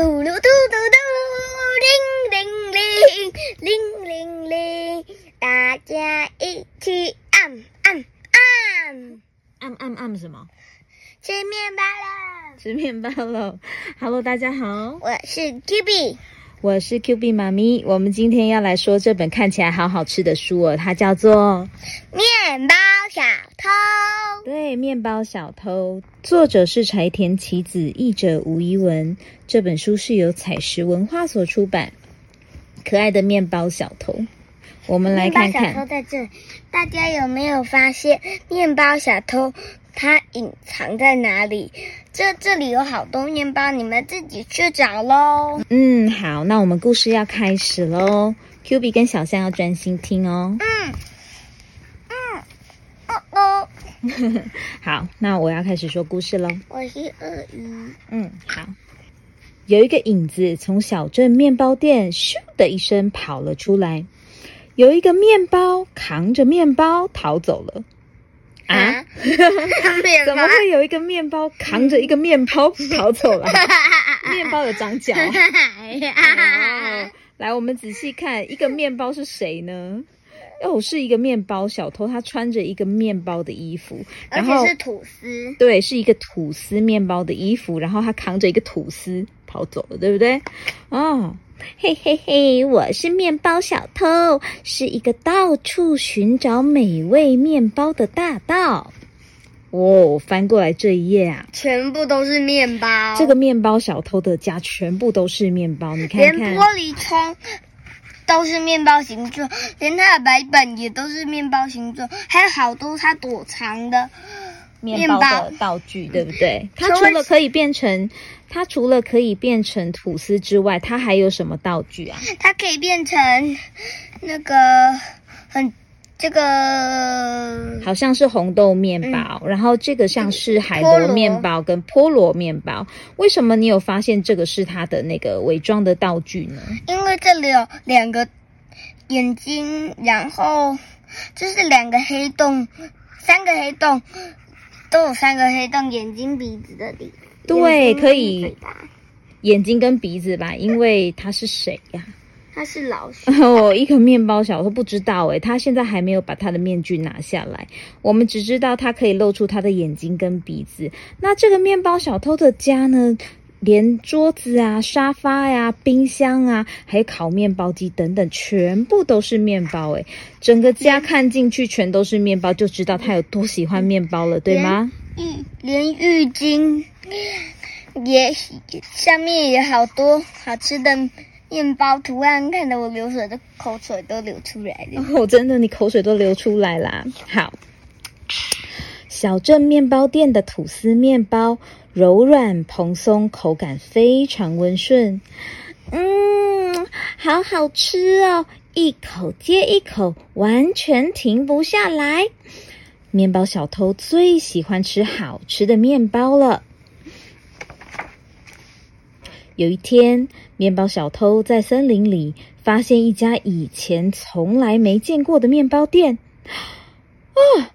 嘟噜嘟嘟嘟，铃铃铃，铃铃铃，大家一起按按按，按按按什么？吃面包了。吃面包了。Hello，大家好，我是 Q B，我是 Q B 妈咪。我们今天要来说这本看起来好好吃的书哦，它叫做面包。对，面包小偷，作者是柴田启子，译者吴怡文。这本书是由彩石文化所出版。可爱的面包小偷，我们来看面包小偷看。在这里，大家有没有发现面包小偷它隐藏在哪里？这这里有好多面包，你们自己去找喽。嗯，好，那我们故事要开始喽。Q B 跟小象要专心听哦。嗯 好，那我要开始说故事喽。我是鳄鱼。嗯，好。有一个影子从小镇面包店咻的一声跑了出来，有一个面包扛着面包逃走了。啊？面怎么会有一个面包扛着一个面包逃走了？面包有长脚。哦，来，我们仔细看，一个面包是谁呢？哦，是一个面包小偷，他穿着一个面包的衣服，然后且是吐司。对，是一个吐司面包的衣服，然后他扛着一个吐司跑走了，对不对？哦，嘿嘿嘿，我是面包小偷，是一个到处寻找美味面包的大盗。哦，翻过来这一页啊，全部都是面包，这个面包小偷的家全部都是面包，你看看连玻。璃窗都是面包形状，连它的白本也都是面包形状，还有好多它躲藏的面包的道具，对不对？它除了除了可以变成，它除了可以变成吐司之外，它还有什么道具啊？它可以变成那个很这个好像是红豆面包，然后这个像是海螺面包跟菠萝面包。为什么你有发现这个是它的那个伪装的道具呢？因为这里有两个眼睛，然后这是两个黑洞，三个黑洞，都有三个黑洞，眼睛、鼻子的里。对可以眼睛跟鼻子吧，因为它是谁呀、它是老鼠。哦，一个面包小偷不知道诶，他现在还没有把他的面具拿下来。我们只知道他可以露出他的眼睛跟鼻子。那这个面包小偷的家呢，连桌子啊、沙发呀、冰箱啊，还有烤面包机等等，全部都是面包诶。整个家看进去全都是面包，就知道他有多喜欢面包了，对吗？浴连浴巾也上面也好多好吃的面包图案，看得我流水的口水都流出来了。哦，真的，你口水都流出来啦。好，小镇面包店的吐司面包柔软蓬松，口感非常温顺。嗯，好好吃哦，一口接一口，完全停不下来。面包小偷最喜欢吃好吃的面包了。有一天，面包小偷在森林里发现一家以前从来没见过的面包店，啊，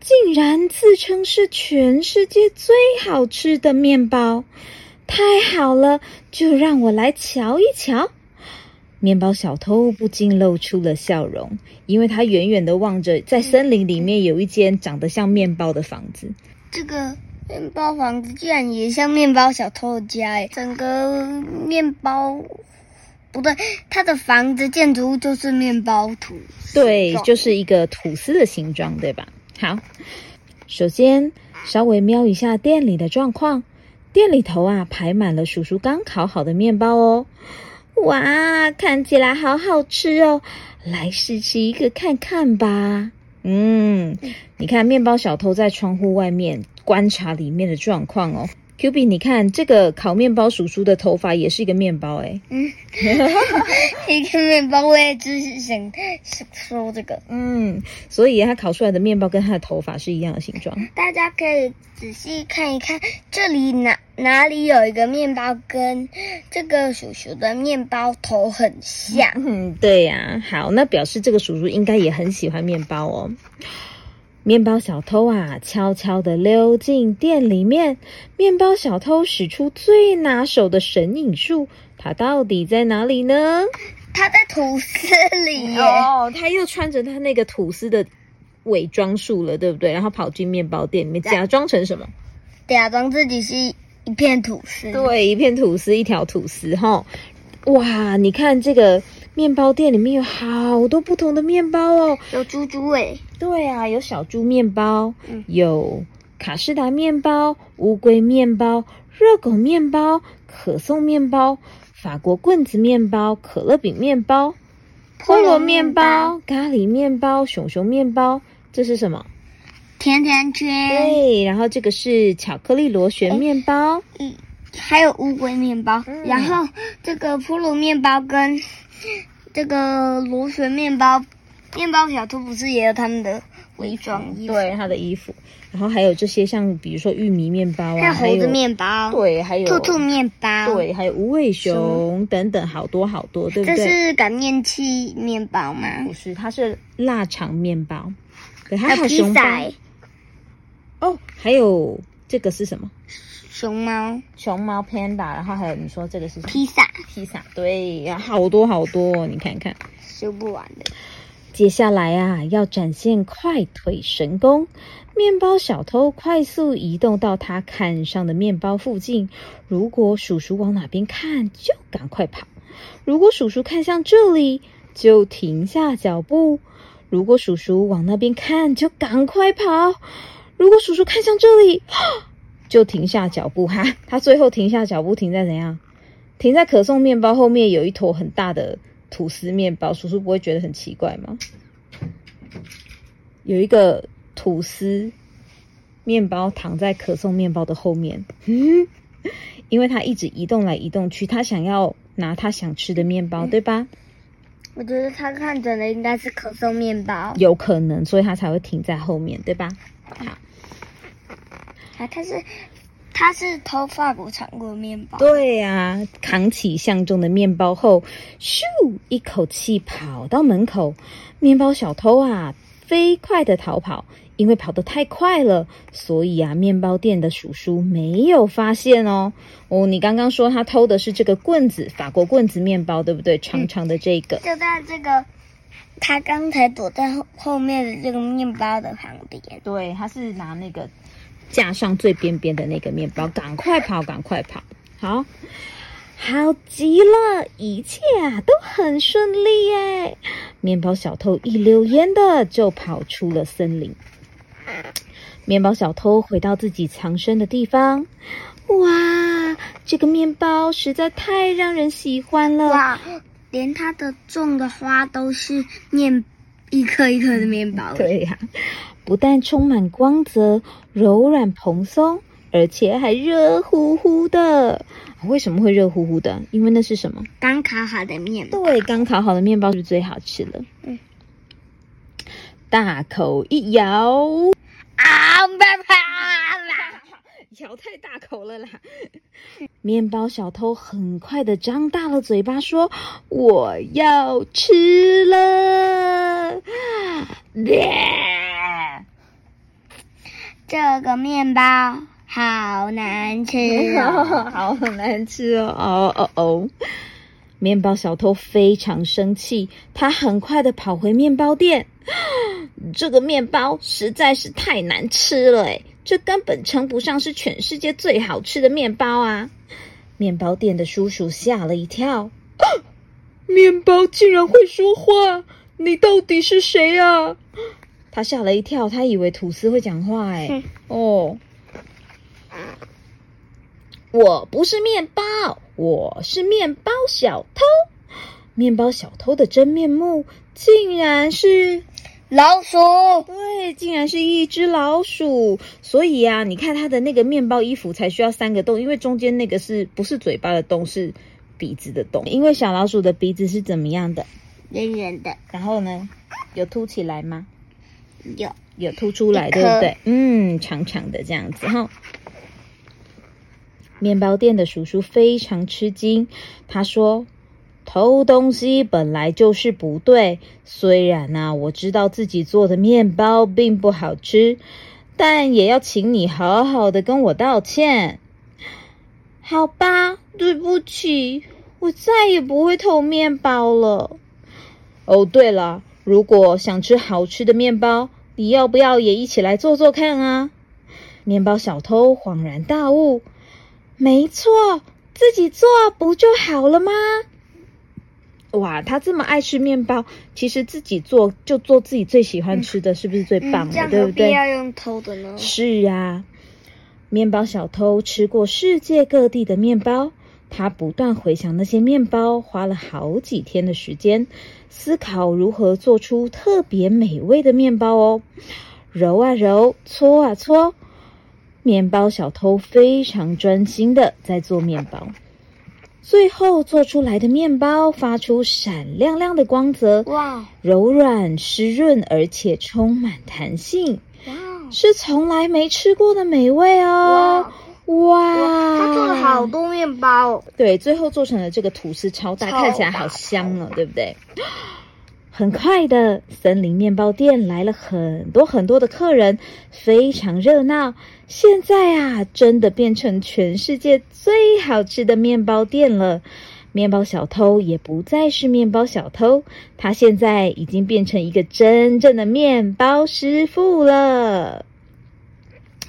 竟然自称是全世界最好吃的面包！太好了，就让我来瞧一瞧。面包小偷不禁露出了笑容，因为他远远的望着，在森林里面有一间长得像面包的房子。这个面包房子居然也像面包小偷的家哎！整个面包不对，它的房子建筑物就是面包图。对，就是一个吐司的形状，对吧？好，首先稍微瞄一下店里的状况，店里头啊排满了叔叔刚烤好的面包哦。哇，看起来好好吃哦！来试吃一个看看吧。嗯，你看面包小偷在窗户外面观察里面的状况哦。Q B，你看这个烤面包叔叔的头发也是一个面包诶。嗯，一个面包，我也只是想说这个。嗯，所以他烤出来的面包跟他的头发是一样的形状。大家可以仔细看一看，这里哪哪里有一个面包跟这个叔叔的面包头很像。嗯，对呀、好，那表示这个叔叔应该也很喜欢面包哦。面包小偷啊，悄悄地溜进店里面。面包小偷使出最拿手的神隐术，他到底在哪里呢？他在吐司里。哦，他又穿着他那个吐司的伪装术了，对不对？然后跑进面包店里面，假装成什么？假装自己是一片吐司。对，一片吐司，一条吐司，哈。哇，你看这个面包店里面有好多不同的面包哦。有猪猪诶。对啊，有小猪面包，嗯有卡士达面包、乌龟面包、热狗面包、可颂面包、法国棍子面包、可乐饼面包、菠萝面包、咖喱面包、熊熊面包。这是什么？甜甜圈。对，然后这个是巧克力螺旋面包。嗯，还有乌龟面包，嗯然后这个菠萝面包跟这个螺旋面包，面包小兔不是也有他们的伪装衣服？对，它的衣服，然后还有这些像比如说玉米面包啊，还有猴子面包，，对，还有兔兔面包，，对，还有无尾熊等等，好多好多，对不对这？是擀面器面包吗？不是，它是腊肠面包，对，还有披还有熊包萨欸，哦，还有这个是什么？熊猫熊猫 panda，然后还有你说这个是？披萨，披萨，对呀，好多好多哦，你看看。修不完的。接下来啊，要展现快腿神功。面包小偷快速移动到他看上的面包附近。如果叔叔往哪边看，就赶快跑；如果叔叔看向这里，就停下脚步；如果叔叔往那边看，就赶快跑；如果叔叔看向这里，就停下脚步。哈，他最后停下脚步，停在怎样？停在可颂面包后面有一坨很大的吐司面包，叔叔不会觉得很奇怪吗？有一个吐司面包躺在可颂面包的后面，嗯，因为他一直移动来移动去，他想要拿他想吃的面包，对吧？我觉得他看准的应该是可颂面包，有可能，所以他才会停在后面，对吧？好，啊，他是他是偷法国产国面包，对呀、扛起相中的面包后，咻，一口气跑到门口。面包小偷啊，飞快的逃跑，因为跑得太快了，所以啊，面包店的叔叔没有发现哦。哦，你刚刚说他偷的是这个棍子，法国棍子面包，对不对？长长的这个。就在这个他刚才躲在后后面的这个面包的旁边。对，他是拿那个架上最边边的那个面包，赶快跑，赶快跑！好，好极了，一切啊都很顺利耶。面包小偷一溜烟的就跑出了森林。面包小偷回到自己藏身的地方，哇，这个面包实在太让人喜欢了。哇，连它的种的花都是面一颗一颗的面包。，对呀、不但充满光泽、柔软蓬松，而且还热乎乎的。为什么会热乎乎的？因为那是什么？刚烤好的面包。对，刚烤好的面包是最好吃的。嗯，大口一咬，啊！啪啪啦！咬太大口了啦！面包小偷很快的张大了嘴巴说：“我要吃了！” 这个面包好难吃哦。好难吃哦！哦哦哦！面包小偷非常生气，他很快的跑回面包店。这个面包实在是太难吃了诶，这根本称不上是全世界最好吃的面包啊！面包店的叔叔吓了一跳，面包竟然会说话！你到底是谁啊？他吓了一跳，他以为吐司会讲话哎哼。哦，我不是面包，我是面包小偷。面包小偷的真面目竟然是老鼠，对，竟然是一只老鼠。所以啊，你看它的那个面包衣服才需要三个洞，因为中间那个是不是嘴巴的洞，是鼻子的洞。因为小老鼠的鼻子是怎么样的？圆圆的，然后呢，有凸起来吗？有有凸出来，对不对？嗯，长长的这样子哈。面包店的叔叔非常吃惊，他说：“偷东西本来就是不对。虽然呢，我知道自己做的面包并不好吃，但也要请你好好的跟我道歉。好吧，对不起，我再也不会偷面包了。哦，对了，如果想吃好吃的面包，你要不要也一起来做做看啊？面包小偷恍然大悟，没错，自己做不就好了吗？哇，他这么爱吃面包，其实自己做就做自己最喜欢吃的，是不是最棒的？对不对？要用偷的呢？是啊，面包小偷吃过世界各地的面包，他不断回想那些面包，花了好几天的时间思考如何做出特别美味的面包哦。揉啊揉，搓啊搓，面包小偷非常专心的在做面包。最后做出来的面包发出闪亮亮的光泽，哇！柔软湿润，而且充满弹性，哇！是从来没吃过的美味哦，哇！他做了好多面包，对，最后做成了这个吐司超大，看起来好香哦，对不对？很快的，森林面包店来了很多很多的客人，非常热闹。现在啊，真的变成全世界最好吃的面包店了。面包小偷也不再是面包小偷，他现在已经变成一个真正的面包师傅了。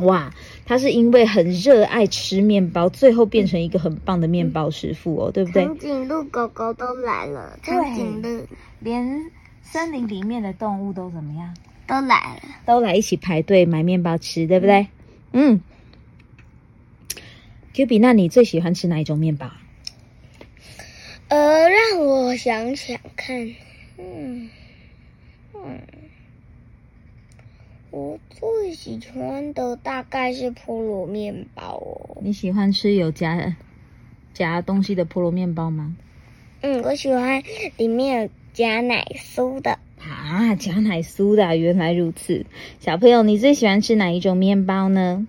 哇，他是因为很热爱吃面包，最后变成一个很棒的面包师傅哦，对不对？长颈鹿狗狗都来了，长颈鹿连。森林里面的动物都怎么样？都来了，都来一起排队买面包吃，对不对？嗯。Q B，那你最喜欢吃哪一种面包？呃，让我想想看，嗯嗯，我最喜欢的大概是菠萝面包哦。你喜欢吃有夹夹东西的菠萝面包吗？嗯，我喜欢里面有。加奶酥的啊，加奶酥的，原来如此。小朋友，你最喜欢吃哪一种面包呢？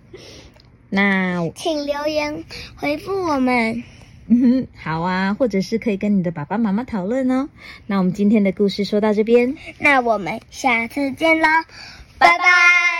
那请留言回复我们。嗯哼，好啊，或者是可以跟你的爸爸妈妈讨论哦。那我们今天的故事说到这边，那我们下次见喽，拜拜。